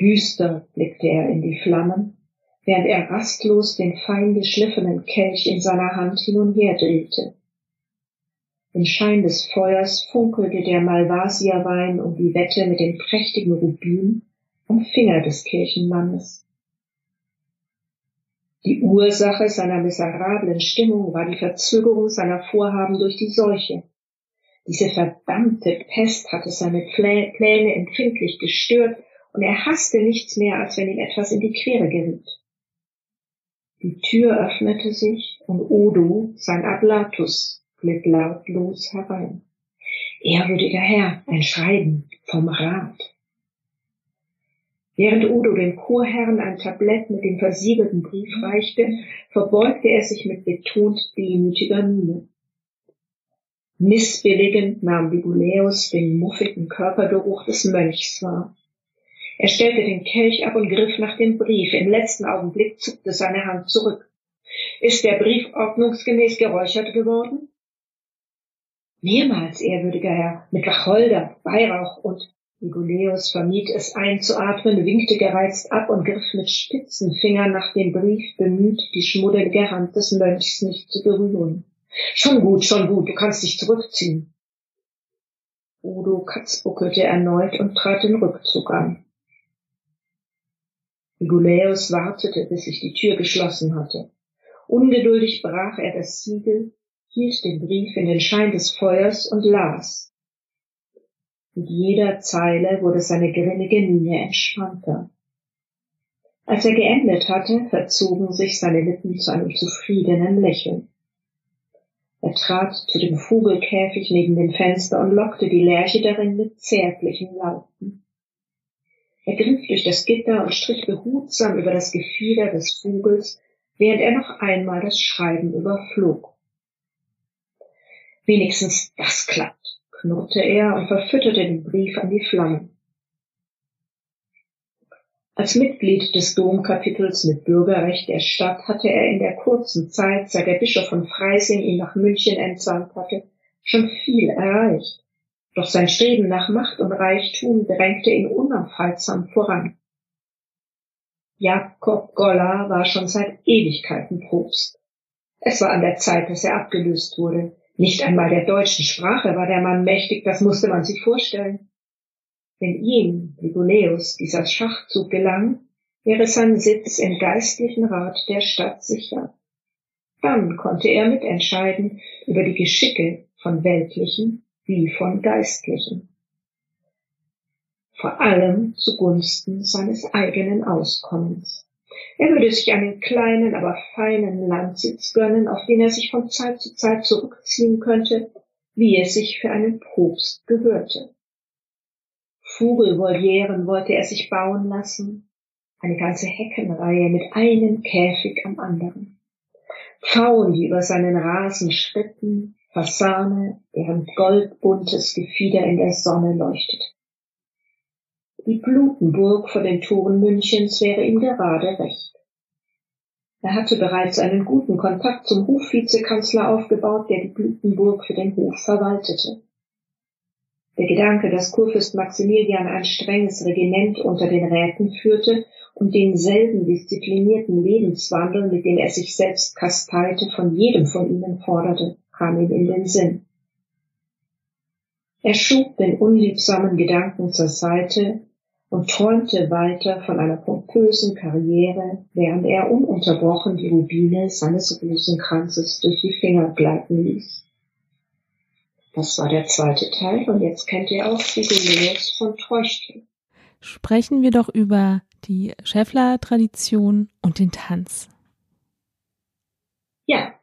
Düster blickte er in die Flammen, während er rastlos den fein geschliffenen Kelch in seiner Hand hin und her drehte. Im Schein des Feuers funkelte der Malvasierwein um die Wette mit den prächtigen Rubinen am Finger des Kirchenmannes. Die Ursache seiner miserablen Stimmung war die Verzögerung seiner Vorhaben durch die Seuche. Diese verdammte Pest hatte seine Pläne empfindlich gestört und er hasste nichts mehr, als wenn ihm etwas in die Quere geriet. Die Tür öffnete sich und Odo, sein Ablatus, glitt lautlos herein. Ehrwürdiger Herr, ein Schreiben vom Rat. Während Udo dem Chorherrn ein Tablett mit dem versiegelten Brief reichte, verbeugte er sich mit betont demütiger Miene. Missbilligend nahm Biguläus den muffigen Körpergeruch des Mönchs wahr. Er stellte den Kelch ab und griff nach dem Brief. Im letzten Augenblick zuckte seine Hand zurück. Ist der Brief ordnungsgemäß geräuchert geworden? Mehrmals, ehrwürdiger Herr, mit Wacholder, Weihrauch und Nikoleus vermied es einzuatmen, winkte gereizt ab und griff mit spitzen Fingern nach dem Brief, bemüht, die schmuddelige Hand des Mönchs nicht zu berühren. Schon gut, schon gut, du kannst dich zurückziehen. Udo katzbuckelte erneut und trat den Rückzug an. Nikoläus wartete, bis sich die Tür geschlossen hatte. Ungeduldig brach er das Siegel, hielt den Brief in den Schein des Feuers und las. Mit jeder Zeile wurde seine grimmige Miene entspannter. Als er geendet hatte, verzogen sich seine Lippen zu einem zufriedenen Lächeln. Er trat zu dem Vogelkäfig neben dem Fenster und lockte die Lerche darin mit zärtlichen Lauten. Er griff durch das Gitter und strich behutsam über das Gefieder des Vogels, während er noch einmal das Schreiben überflog. Wenigstens das klappt, knurrte er und verfütterte den Brief an die Flammen. Als Mitglied des Domkapitels mit Bürgerrecht der Stadt hatte er in der kurzen Zeit, seit der Bischof von Freising ihn nach München entsandt hatte, schon viel erreicht. Doch sein Streben nach Macht und Reichtum drängte ihn unaufhaltsam voran. Jakob Goller war schon seit Ewigkeiten Propst. Es war an der Zeit, dass er abgelöst wurde. Nicht einmal der deutschen Sprache war der Mann mächtig, das musste man sich vorstellen. Wenn ihm, Liguleus, dieser Schachzug gelang, wäre sein Sitz im geistlichen Rat der Stadt sicher. Dann konnte er mitentscheiden über die Geschicke von weltlichen wie von geistlichen. Vor allem zugunsten seines eigenen Auskommens. Er würde sich einen kleinen, aber feinen Landsitz gönnen, auf den er sich von Zeit zu Zeit zurückziehen könnte, wie es sich für einen Propst gehörte. Vogelvolieren wollte er sich bauen lassen, eine ganze Heckenreihe mit einem Käfig am anderen. Pfauen, die über seinen Rasen schritten, Fasane, deren goldbuntes Gefieder in der Sonne leuchtete. Die Blutenburg vor den Toren Münchens wäre ihm gerade recht. Er hatte bereits einen guten Kontakt zum Hofvizekanzler aufgebaut, der die Blutenburg für den Hof verwaltete. Der Gedanke, dass Kurfürst Maximilian ein strenges Regiment unter den Räten führte und denselben disziplinierten Lebenswandel, mit dem er sich selbst kasteite, von jedem von ihnen forderte, kam ihm in den Sinn. Er schob den unliebsamen Gedanken zur Seite und träumte weiter von einer pompösen Karriere, während er ununterbrochen die Rubine seines Rosenkranzes durch die Finger gleiten ließ. Das war der zweite Teil und jetzt kennt ihr auch Sigulus von Treuchten.
Sprechen wir doch über die Schäffler-Tradition und den Tanz.
Ja,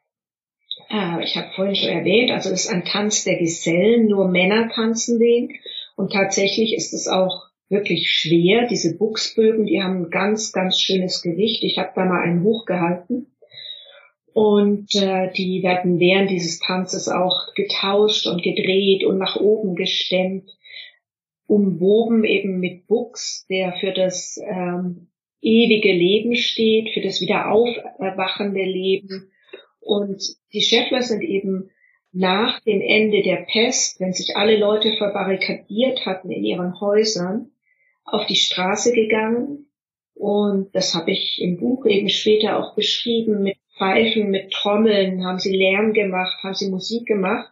äh, ich habe vorhin schon erwähnt, also es ist ein Tanz der Gesellen, nur Männer tanzen den. Und tatsächlich ist es auch wirklich schwer. Diese Buchsbögen, die haben ein ganz, ganz schönes Gewicht. Ich habe da mal einen hochgehalten. Und äh, die werden während dieses Tanzes auch getauscht und gedreht und nach oben gestemmt, umwoben eben mit Buchs, der für das ähm, ewige Leben steht, für das wiederaufwachende Leben. Und die Scheffler sind eben nach dem Ende der Pest, wenn sich alle Leute verbarrikadiert hatten in ihren Häusern, auf die Straße gegangen. Und das habe ich im Buch eben später auch beschrieben. Mit Pfeifen, mit Trommeln haben sie Lärm gemacht, haben sie Musik gemacht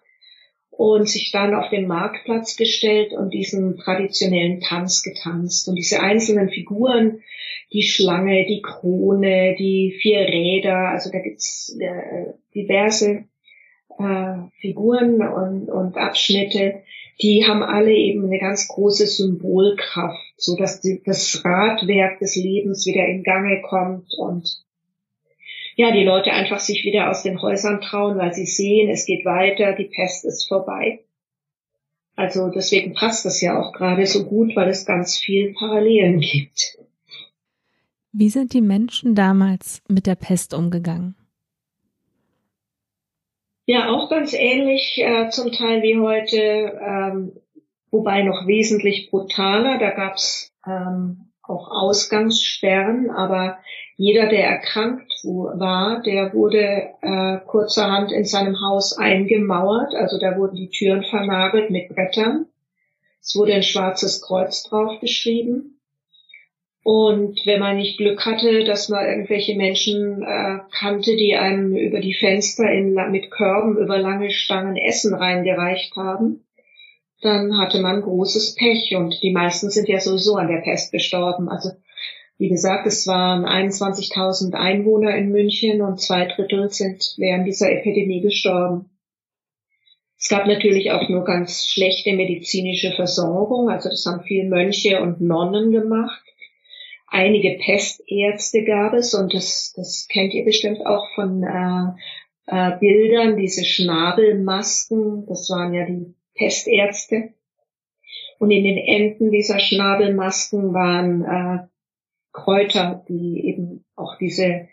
und sich dann auf den Marktplatz gestellt und diesen traditionellen Tanz getanzt. Und diese einzelnen Figuren, die Schlange, die Krone, die vier Räder, also da gibt's äh, diverse äh, Figuren und, und Abschnitte, die haben alle eben eine ganz große Symbolkraft, so dass die, das Radwerk des Lebens wieder in Gange kommt und ja, die Leute einfach sich wieder aus den Häusern trauen, weil sie sehen, es geht weiter, die Pest ist vorbei. Also deswegen passt das ja auch gerade so gut, weil es ganz viel Parallelen gibt.
Wie sind die Menschen damals mit der Pest umgegangen?
Ja, auch ganz ähnlich äh, zum Teil wie heute, ähm, wobei noch wesentlich brutaler. Da gab's ähm, auch Ausgangssperren, aber jeder, der erkrankt war, der wurde äh, kurzerhand in seinem Haus eingemauert. Also da wurden die Türen vernagelt mit Brettern. Es wurde ein schwarzes Kreuz draufgeschrieben. Und wenn man nicht Glück hatte, dass man irgendwelche Menschen äh, kannte, die einem über die Fenster in, mit Körben über lange Stangen Essen reingereicht haben, dann hatte man großes Pech. Und die meisten sind ja sowieso an der Pest gestorben. Also wie gesagt, es waren 21.000 Einwohner in München und zwei Drittel sind während dieser Epidemie gestorben. Es gab natürlich auch nur ganz schlechte medizinische Versorgung, also das haben viele Mönche und Nonnen gemacht. Einige Pestärzte gab es und das, das kennt ihr bestimmt auch von äh, äh, Bildern, diese Schnabelmasken, das waren ja die Pestärzte. Und in den Enden dieser Schnabelmasken waren äh, Kräuter, die eben auch diese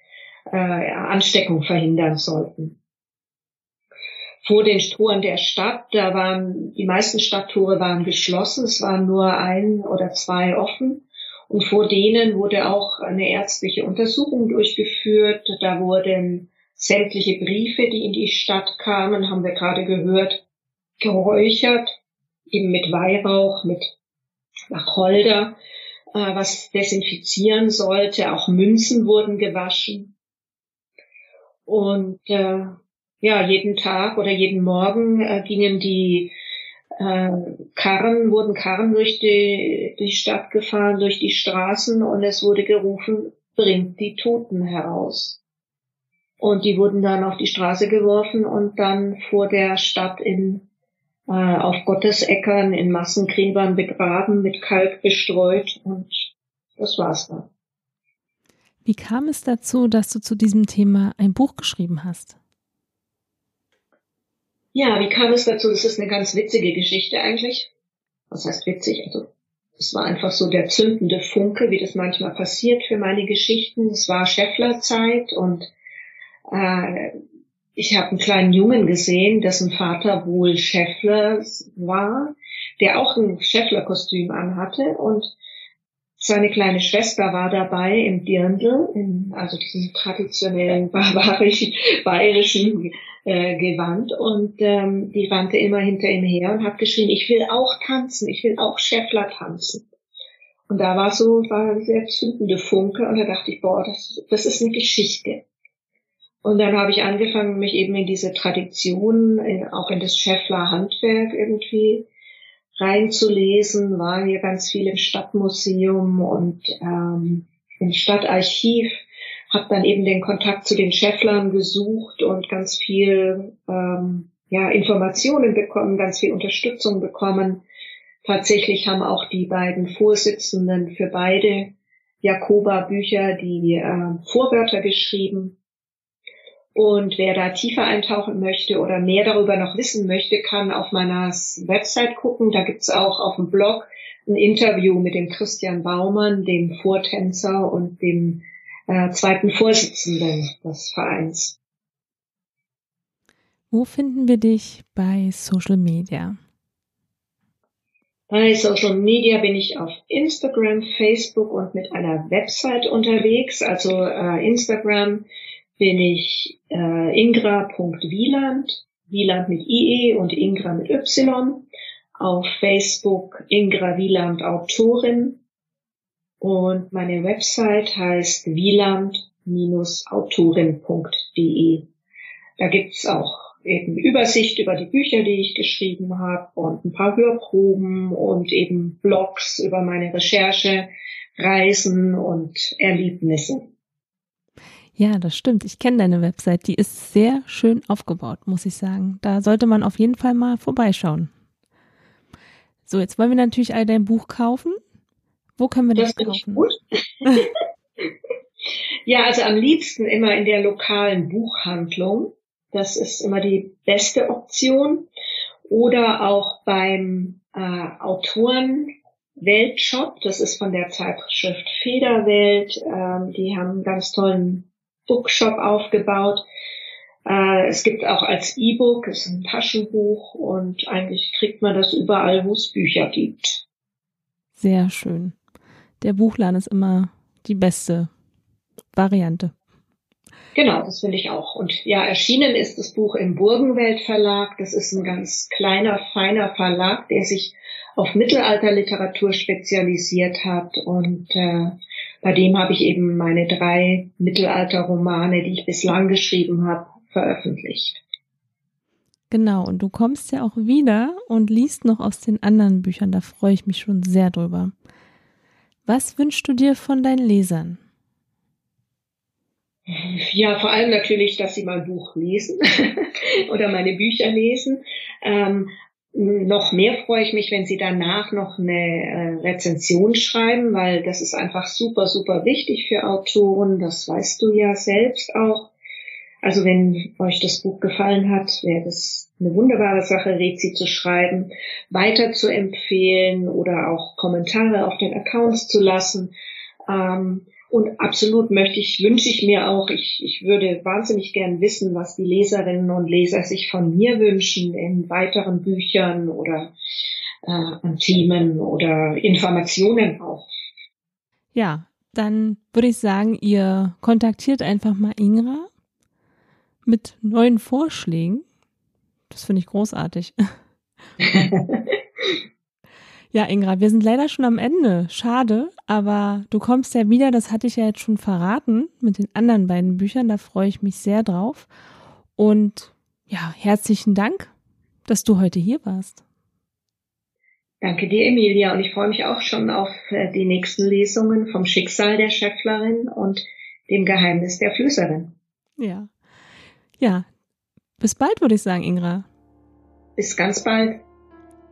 äh, Ansteckung verhindern sollten. Vor den Toren der Stadt, da waren die meisten Stadttore waren geschlossen, es waren nur ein oder zwei offen. Und vor denen wurde auch eine ärztliche Untersuchung durchgeführt. Da wurden sämtliche Briefe, die in die Stadt kamen, haben wir gerade gehört, geräuchert, eben mit Weihrauch, mit Wacholder äh, was desinfizieren sollte. Auch Münzen wurden gewaschen. Und äh, ja, jeden Tag oder jeden Morgen äh, gingen die äh, Karren, wurden Karren durch die, die Stadt gefahren, durch die Straßen und es wurde gerufen, bringt die Toten heraus. Und die wurden dann auf die Straße geworfen und dann vor der Stadt in äh, auf Gottesäckern in Massengräbern begraben, mit Kalk bestreut und das war's dann.
Wie kam es dazu, dass du zu diesem Thema ein Buch geschrieben hast?
Ja, wie kam es dazu? Das ist eine ganz witzige Geschichte eigentlich. Was heißt witzig? Also es war einfach so der zündende Funke, wie das manchmal passiert für meine Geschichten. Es war Schefflerzeit und äh, ich habe einen kleinen Jungen gesehen, dessen Vater wohl Scheffler war, der auch ein Scheffler-Kostüm anhatte und seine kleine Schwester war dabei im Dirndl, in, also diesem traditionellen barbarisch bayerischen äh, Gewand und ähm, die rannte immer hinter ihm her und hat geschrien, ich will auch tanzen, ich will auch Scheffler tanzen. Und da war so war ein sehr zündende Funke und da dachte ich, boah, das, das ist eine Geschichte. Und dann habe ich angefangen, mich eben in diese Tradition, in, auch in das Scheffler Handwerk irgendwie reinzulesen, war hier ganz viel im Stadtmuseum und ähm, im Stadtarchiv, habe dann eben den Kontakt zu den Schefflern gesucht und ganz viel ähm, ja, Informationen bekommen, ganz viel Unterstützung bekommen. Tatsächlich haben auch die beiden Vorsitzenden für beide Jakoba-Bücher die äh, Vorwörter geschrieben Und wer da tiefer eintauchen möchte oder mehr darüber noch wissen möchte, kann auf meiner Website gucken. Da gibt's auch auf dem Blog ein Interview mit dem Christian Baumann, dem Vortänzer und dem äh, zweiten Vorsitzenden des Vereins.
Wo finden wir dich bei Social Media?
Bei Social Media bin ich auf Instagram, Facebook und mit einer Website unterwegs. Also äh, Instagram bin ich äh, ingra.wieland, Wieland mit IE und Ingra mit Y. Auf Facebook Ingra Wieland Autorin. Und meine Website heißt wieland-autorin.de. Da gibt's auch eben Übersicht über die Bücher, die ich geschrieben habe und ein paar Hörproben und eben Blogs über meine Recherche, Reisen und Erlebnisse.
Ja, das stimmt. Ich kenne deine Website. Die ist sehr schön aufgebaut, muss ich sagen. Da sollte man auf jeden Fall mal vorbeischauen. So, jetzt wollen wir natürlich all dein Buch kaufen. Wo können wir das, das kaufen?
ja, also am liebsten immer in der lokalen Buchhandlung. Das ist immer die beste Option. Oder auch beim äh, Autoren Weltshop. Das ist von der Zeitschrift Federwelt. Ähm, die haben einen ganz tollen Bookshop aufgebaut. Äh, es gibt auch als E-Book, ist ein Taschenbuch und eigentlich kriegt man das überall, wo es Bücher gibt.
Sehr schön. Der Buchladen ist immer die beste Variante.
Genau, das finde ich auch. Und ja, erschienen ist das Buch im Burgenwelt Verlag. Das ist ein ganz kleiner, feiner Verlag, der sich auf Mittelalterliteratur spezialisiert hat. Und äh, bei dem habe ich eben meine drei Mittelalterromane, die ich bislang geschrieben habe, veröffentlicht.
Genau, und du kommst ja auch wieder und liest noch aus den anderen Büchern. Da freue ich mich schon sehr drüber. Was wünschst du dir von deinen Lesern?
Ja, vor allem natürlich, dass sie mein Buch lesen oder meine Bücher lesen. Ähm, noch mehr freue ich mich, wenn Sie danach noch eine äh, Rezension schreiben, weil das ist einfach super, super wichtig für Autoren. Das weißt du ja selbst auch. Also wenn euch das Buch gefallen hat, wäre das eine wunderbare Sache, Rezi zu schreiben, weiter zu empfehlen oder auch Kommentare auf den Accounts zu lassen. Ähm, und absolut möchte ich, wünsche ich mir auch, ich, ich würde wahnsinnig gern wissen, was die Leserinnen und Leser sich von mir wünschen in weiteren Büchern oder äh, an Themen oder Informationen auch.
Ja, dann würde ich sagen, ihr kontaktiert einfach mal Ingra mit neuen Vorschlägen. Das finde ich großartig. Ja, Ingra, wir sind leider schon am Ende. Schade, aber du kommst ja wieder, das hatte ich ja jetzt schon verraten mit den anderen beiden Büchern, da freue ich mich sehr drauf. Und ja, herzlichen Dank, dass du heute hier warst.
Danke dir, Emilia, und ich freue mich auch schon auf äh, die nächsten Lesungen vom Schicksal der Schäfflerin und dem Geheimnis der Flüsserin.
Ja. Ja. Bis bald, würde ich sagen, Ingra.
Bis ganz bald.